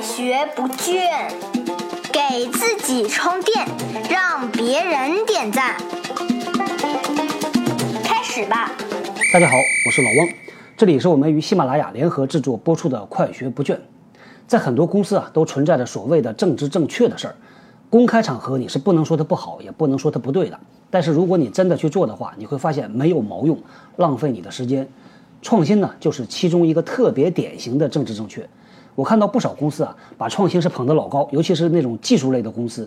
学不倦，给自己充电，让别人点赞。开始吧！大家好，我是老汪，这里是我们与喜马拉雅联合制作播出的《快学不倦》。在很多公司啊，都存在着所谓的政治正确的事儿，公开场合你是不能说它不好，也不能说它不对的。但是如果你真的去做的话，你会发现没有毛用，浪费你的时间。创新呢，就是其中一个特别典型的政治正确。我看到不少公司啊，把创新是捧得老高，尤其是那种技术类的公司，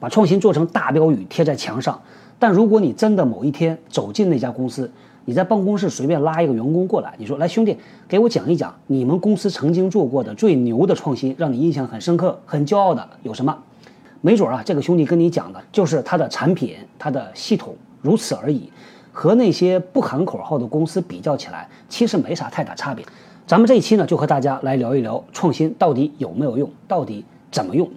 把创新做成大标语贴在墙上。但如果你真的某一天走进那家公司，你在办公室随便拉一个员工过来，你说：“来，兄弟，给我讲一讲你们公司曾经做过的最牛的创新，让你印象很深刻、很骄傲的有什么？”没准啊，这个兄弟跟你讲的就是他的产品、他的系统，如此而已。和那些不喊口号的公司比较起来，其实没啥太大差别。咱们这一期呢，就和大家来聊一聊创新到底有没有用，到底怎么用。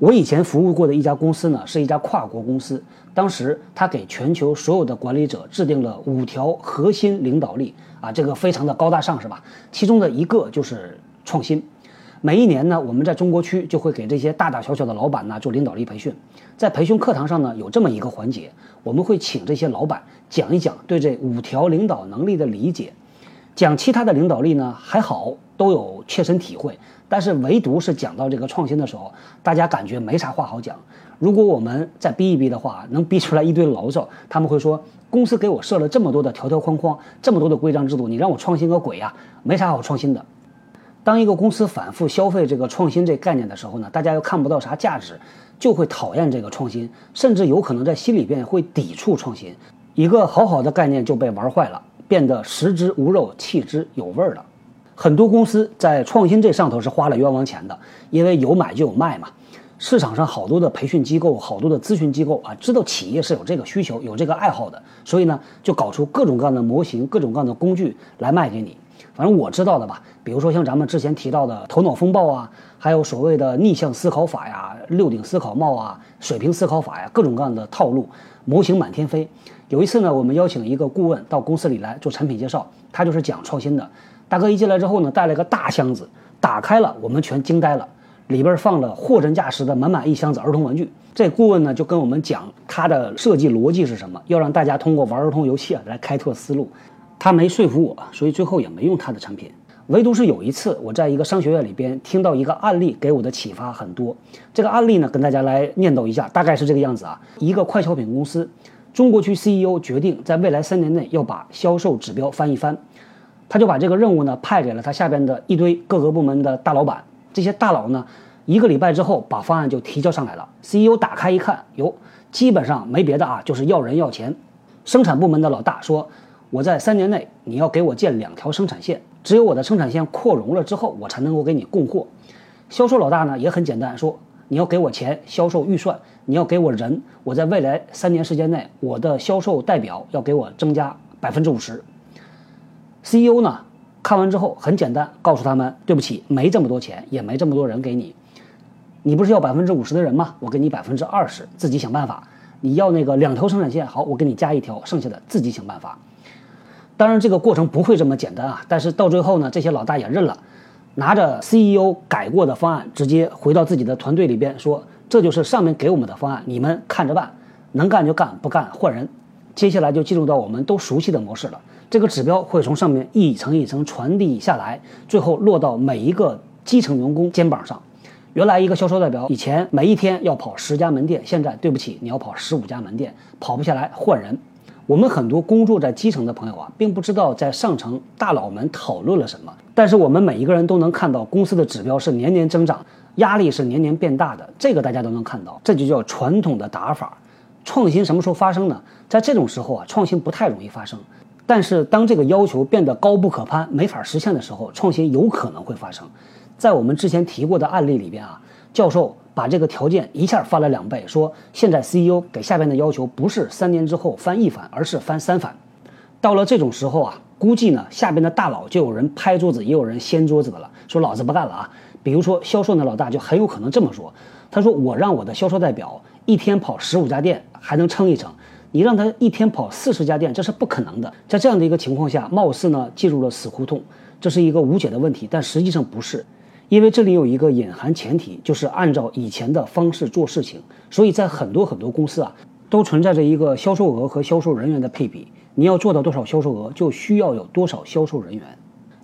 我以前服务过的一家公司呢，是一家跨国公司。当时他给全球所有的管理者制定了五条核心领导力啊，这个非常的高大上，是吧？其中的一个就是创新。每一年呢，我们在中国区就会给这些大大小小的老板呢做领导力培训。在培训课堂上呢，有这么一个环节，我们会请这些老板讲一讲对这五条领导能力的理解。讲其他的领导力呢还好，都有切身体会，但是唯独是讲到这个创新的时候，大家感觉没啥话好讲。如果我们再逼一逼的话，能逼出来一堆牢骚。他们会说，公司给我设了这么多的条条框框，这么多的规章制度，你让我创新个鬼呀？没啥好创新的。当一个公司反复消费这个创新这概念的时候呢，大家又看不到啥价值，就会讨厌这个创新，甚至有可能在心里边会抵触创新。一个好好的概念就被玩坏了。变得食之无肉，弃之有味儿了。很多公司在创新这上头是花了冤枉钱的，因为有买就有卖嘛。市场上好多的培训机构，好多的咨询机构啊，知道企业是有这个需求、有这个爱好的，所以呢，就搞出各种各样的模型、各种各样的工具来卖给你。反正我知道的吧，比如说像咱们之前提到的头脑风暴啊，还有所谓的逆向思考法呀、六顶思考帽啊、水平思考法呀，各种各样的套路，模型满天飞。有一次呢，我们邀请一个顾问到公司里来做产品介绍，他就是讲创新的。大哥一进来之后呢，带了个大箱子，打开了，我们全惊呆了，里边放了货真价实的满满一箱子儿童玩具。这顾问呢就跟我们讲他的设计逻辑是什么，要让大家通过玩儿童游戏啊来开拓思路。他没说服我，所以最后也没用他的产品。唯独是有一次，我在一个商学院里边听到一个案例，给我的启发很多。这个案例呢，跟大家来念叨一下，大概是这个样子啊：一个快消品公司。中国区 CEO 决定在未来三年内要把销售指标翻一番，他就把这个任务呢派给了他下边的一堆各个部门的大老板。这些大佬呢，一个礼拜之后把方案就提交上来了。CEO 打开一看，哟，基本上没别的啊，就是要人要钱。生产部门的老大说：“我在三年内你要给我建两条生产线，只有我的生产线扩容了之后，我才能够给你供货。”销售老大呢也很简单，说：“你要给我钱，销售预算。”你要给我人，我在未来三年时间内，我的销售代表要给我增加百分之五十。CEO 呢，看完之后很简单，告诉他们：对不起，没这么多钱，也没这么多人给你。你不是要百分之五十的人吗？我给你百分之二十，自己想办法。你要那个两条生产线，好，我给你加一条，剩下的自己想办法。当然，这个过程不会这么简单啊。但是到最后呢，这些老大也认了，拿着 CEO 改过的方案，直接回到自己的团队里边说。这就是上面给我们的方案，你们看着办，能干就干，不干换人。接下来就进入到我们都熟悉的模式了。这个指标会从上面一层一层传递下来，最后落到每一个基层员工肩膀上。原来一个销售代表以前每一天要跑十家门店，现在对不起，你要跑十五家门店，跑不下来换人。我们很多工作在基层的朋友啊，并不知道在上层大佬们讨论了什么，但是我们每一个人都能看到公司的指标是年年增长。压力是年年变大的，这个大家都能看到，这就叫传统的打法。创新什么时候发生呢？在这种时候啊，创新不太容易发生。但是当这个要求变得高不可攀、没法实现的时候，创新有可能会发生。在我们之前提过的案例里边啊，教授把这个条件一下翻了两倍，说现在 CEO 给下边的要求不是三年之后翻一番，而是翻三番。到了这种时候啊，估计呢下边的大佬就有人拍桌子，也有人掀桌子的了，说老子不干了啊。比如说，销售那老大就很有可能这么说：“他说我让我的销售代表一天跑十五家店还能撑一撑，你让他一天跑四十家店，这是不可能的。”在这样的一个情况下，貌似呢进入了死胡同，这是一个无解的问题，但实际上不是，因为这里有一个隐含前提，就是按照以前的方式做事情，所以在很多很多公司啊，都存在着一个销售额和销售人员的配比。你要做到多少销售额，就需要有多少销售人员。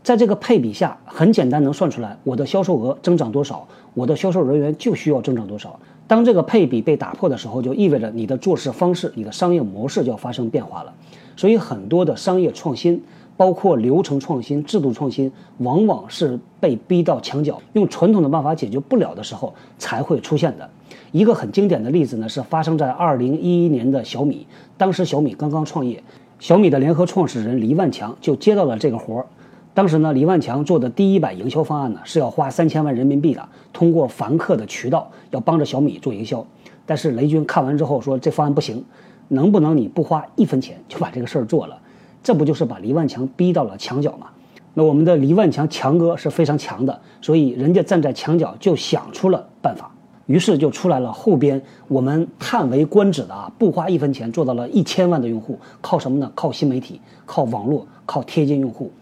在这个配比下，很简单能算出来，我的销售额增长多少，我的销售人员就需要增长多少。当这个配比被打破的时候，就意味着你的做事方式、你的商业模式就要发生变化了。所以，很多的商业创新，包括流程创新、制度创新，往往是被逼到墙角，用传统的办法解决不了的时候才会出现的。一个很经典的例子呢，是发生在二零一一年的小米。当时小米刚刚创业，小米的联合创始人黎万强就接到了这个活儿。当时呢，黎万强做的第一版营销方案呢，是要花三千万人民币的，通过凡客的渠道要帮着小米做营销。但是雷军看完之后说，这方案不行，能不能你不花一分钱就把这个事儿做了？这不就是把黎万强逼到了墙角吗？那我们的黎万强强哥是非常强的，所以人家站在墙角就想出了办法，于是就出来了后边我们叹为观止的啊，不花一分钱做到了一千万的用户，靠什么呢？靠新媒体，靠网络，靠贴近用户。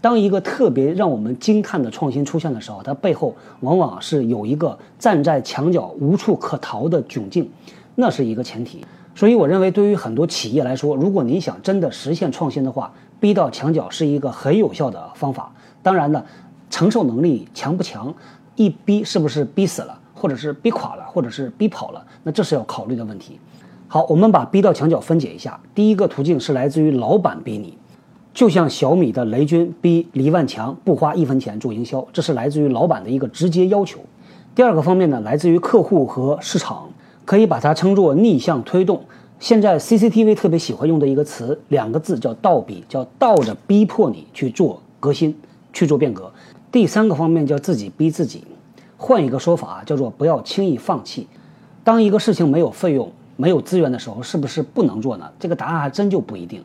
当一个特别让我们惊叹的创新出现的时候，它背后往往是有一个站在墙角无处可逃的窘境，那是一个前提。所以，我认为对于很多企业来说，如果你想真的实现创新的话，逼到墙角是一个很有效的方法。当然呢，承受能力强不强，一逼是不是逼死了，或者是逼垮了，或者是逼跑了，那这是要考虑的问题。好，我们把逼到墙角分解一下。第一个途径是来自于老板逼你。就像小米的雷军逼黎万强不花一分钱做营销，这是来自于老板的一个直接要求。第二个方面呢，来自于客户和市场，可以把它称作逆向推动。现在 CCTV 特别喜欢用的一个词，两个字叫倒逼，叫倒着逼迫你去做革新，去做变革。第三个方面叫自己逼自己，换一个说法叫做不要轻易放弃。当一个事情没有费用、没有资源的时候，是不是不能做呢？这个答案还真就不一定。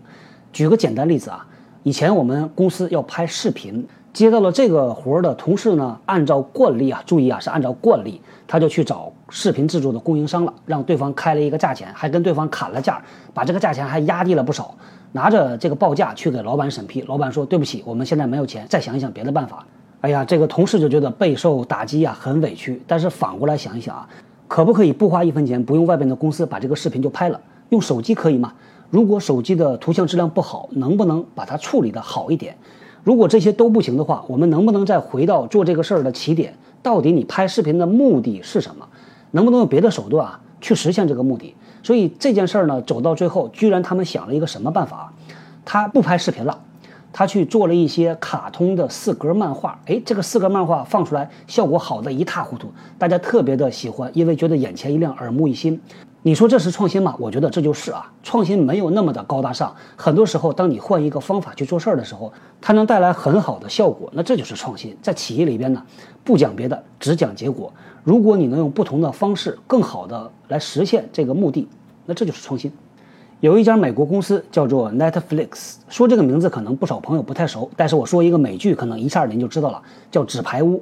举个简单例子啊。以前我们公司要拍视频，接到了这个活儿的同事呢，按照惯例啊，注意啊，是按照惯例，他就去找视频制作的供应商了，让对方开了一个价钱，还跟对方砍了价，把这个价钱还压低了不少，拿着这个报价去给老板审批，老板说对不起，我们现在没有钱，再想一想别的办法。哎呀，这个同事就觉得备受打击啊，很委屈。但是反过来想一想啊，可不可以不花一分钱，不用外边的公司把这个视频就拍了，用手机可以吗？如果手机的图像质量不好，能不能把它处理的好一点？如果这些都不行的话，我们能不能再回到做这个事儿的起点？到底你拍视频的目的是什么？能不能用别的手段啊去实现这个目的？所以这件事儿呢，走到最后，居然他们想了一个什么办法？他不拍视频了，他去做了一些卡通的四格漫画。哎，这个四格漫画放出来，效果好的一塌糊涂，大家特别的喜欢，因为觉得眼前一亮，耳目一新。你说这是创新吗？我觉得这就是啊，创新没有那么的高大上。很多时候，当你换一个方法去做事儿的时候，它能带来很好的效果，那这就是创新。在企业里边呢，不讲别的，只讲结果。如果你能用不同的方式，更好的来实现这个目的，那这就是创新。有一家美国公司叫做 Netflix，说这个名字可能不少朋友不太熟，但是我说一个美剧，可能一下您就知道了，叫《纸牌屋》。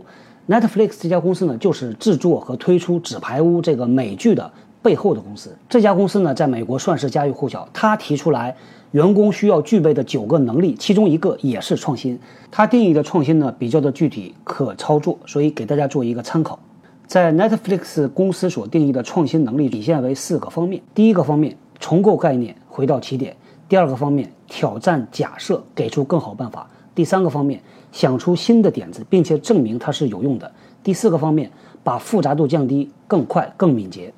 Netflix 这家公司呢，就是制作和推出《纸牌屋》这个美剧的。背后的公司，这家公司呢，在美国算是家喻户晓。他提出来，员工需要具备的九个能力，其中一个也是创新。他定义的创新呢，比较的具体，可操作，所以给大家做一个参考。在 Netflix 公司所定义的创新能力，体现为四个方面：第一个方面，重构概念，回到起点；第二个方面，挑战假设，给出更好办法；第三个方面，想出新的点子，并且证明它是有用的；第四个方面，把复杂度降低，更快、更敏捷。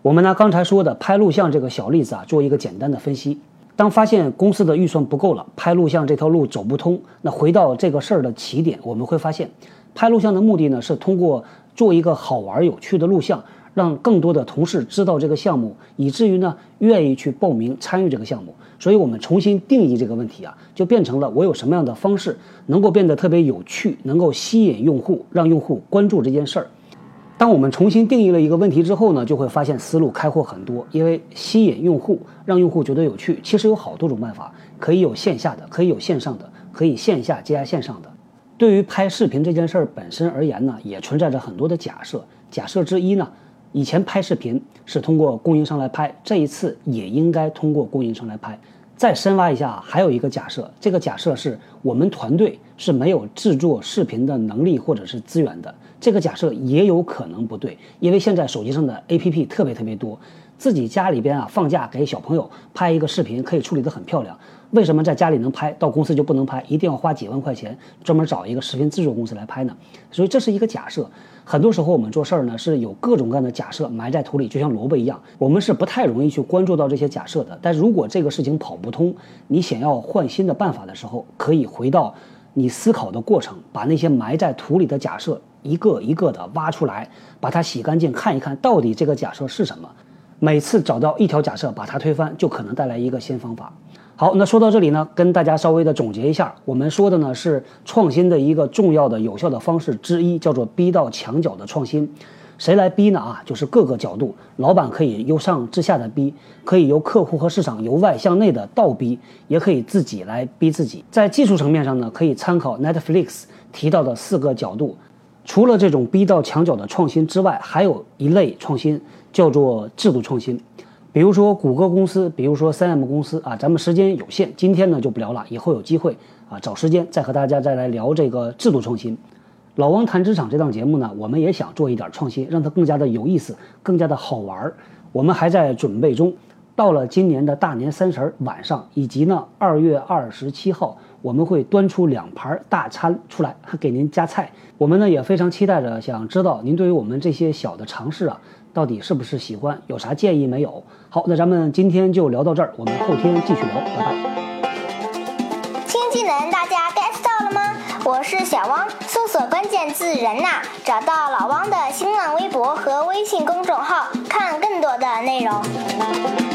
我们拿刚才说的拍录像这个小例子啊，做一个简单的分析。当发现公司的预算不够了，拍录像这条路走不通，那回到这个事儿的起点，我们会发现，拍录像的目的呢，是通过做一个好玩有趣的录像，让更多的同事知道这个项目，以至于呢愿意去报名参与这个项目。所以，我们重新定义这个问题啊，就变成了我有什么样的方式能够变得特别有趣，能够吸引用户，让用户关注这件事儿。当我们重新定义了一个问题之后呢，就会发现思路开阔很多。因为吸引用户，让用户觉得有趣，其实有好多种办法，可以有线下的，可以有线上的，可以线下加线上的。对于拍视频这件事儿本身而言呢，也存在着很多的假设。假设之一呢，以前拍视频是通过供应商来拍，这一次也应该通过供应商来拍。再深挖一下，还有一个假设，这个假设是我们团队是没有制作视频的能力或者是资源的。这个假设也有可能不对，因为现在手机上的 APP 特别特别多，自己家里边啊放假给小朋友拍一个视频可以处理得很漂亮。为什么在家里能拍到公司就不能拍？一定要花几万块钱专门找一个视频制作公司来拍呢？所以这是一个假设。很多时候我们做事儿呢是有各种各样的假设埋在土里，就像萝卜一样，我们是不太容易去关注到这些假设的。但如果这个事情跑不通，你想要换新的办法的时候，可以回到你思考的过程，把那些埋在土里的假设一个一个的挖出来，把它洗干净，看一看到底这个假设是什么。每次找到一条假设，把它推翻，就可能带来一个新方法。好，那说到这里呢，跟大家稍微的总结一下，我们说的呢是创新的一个重要的有效的方式之一，叫做逼到墙角的创新。谁来逼呢？啊，就是各个角度，老板可以由上至下的逼，可以由客户和市场由外向内的倒逼，也可以自己来逼自己。在技术层面上呢，可以参考 Netflix 提到的四个角度。除了这种逼到墙角的创新之外，还有一类创新叫做制度创新。比如说谷歌公司，比如说三 M 公司啊，咱们时间有限，今天呢就不聊了，以后有机会啊找时间再和大家再来聊这个制度创新。老王谈职场这档节目呢，我们也想做一点创新，让它更加的有意思，更加的好玩儿。我们还在准备中，到了今年的大年三十晚上，以及呢二月二十七号，我们会端出两盘大餐出来，给您加菜。我们呢也非常期待着，想知道您对于我们这些小的尝试啊。到底是不是喜欢？有啥建议没有？好，那咱们今天就聊到这儿，我们后天继续聊，拜拜。新技能大家 get 到了吗？我是小汪，搜索关键字“人呐”，找到老汪的新浪微博和微信公众号，看更多的内容。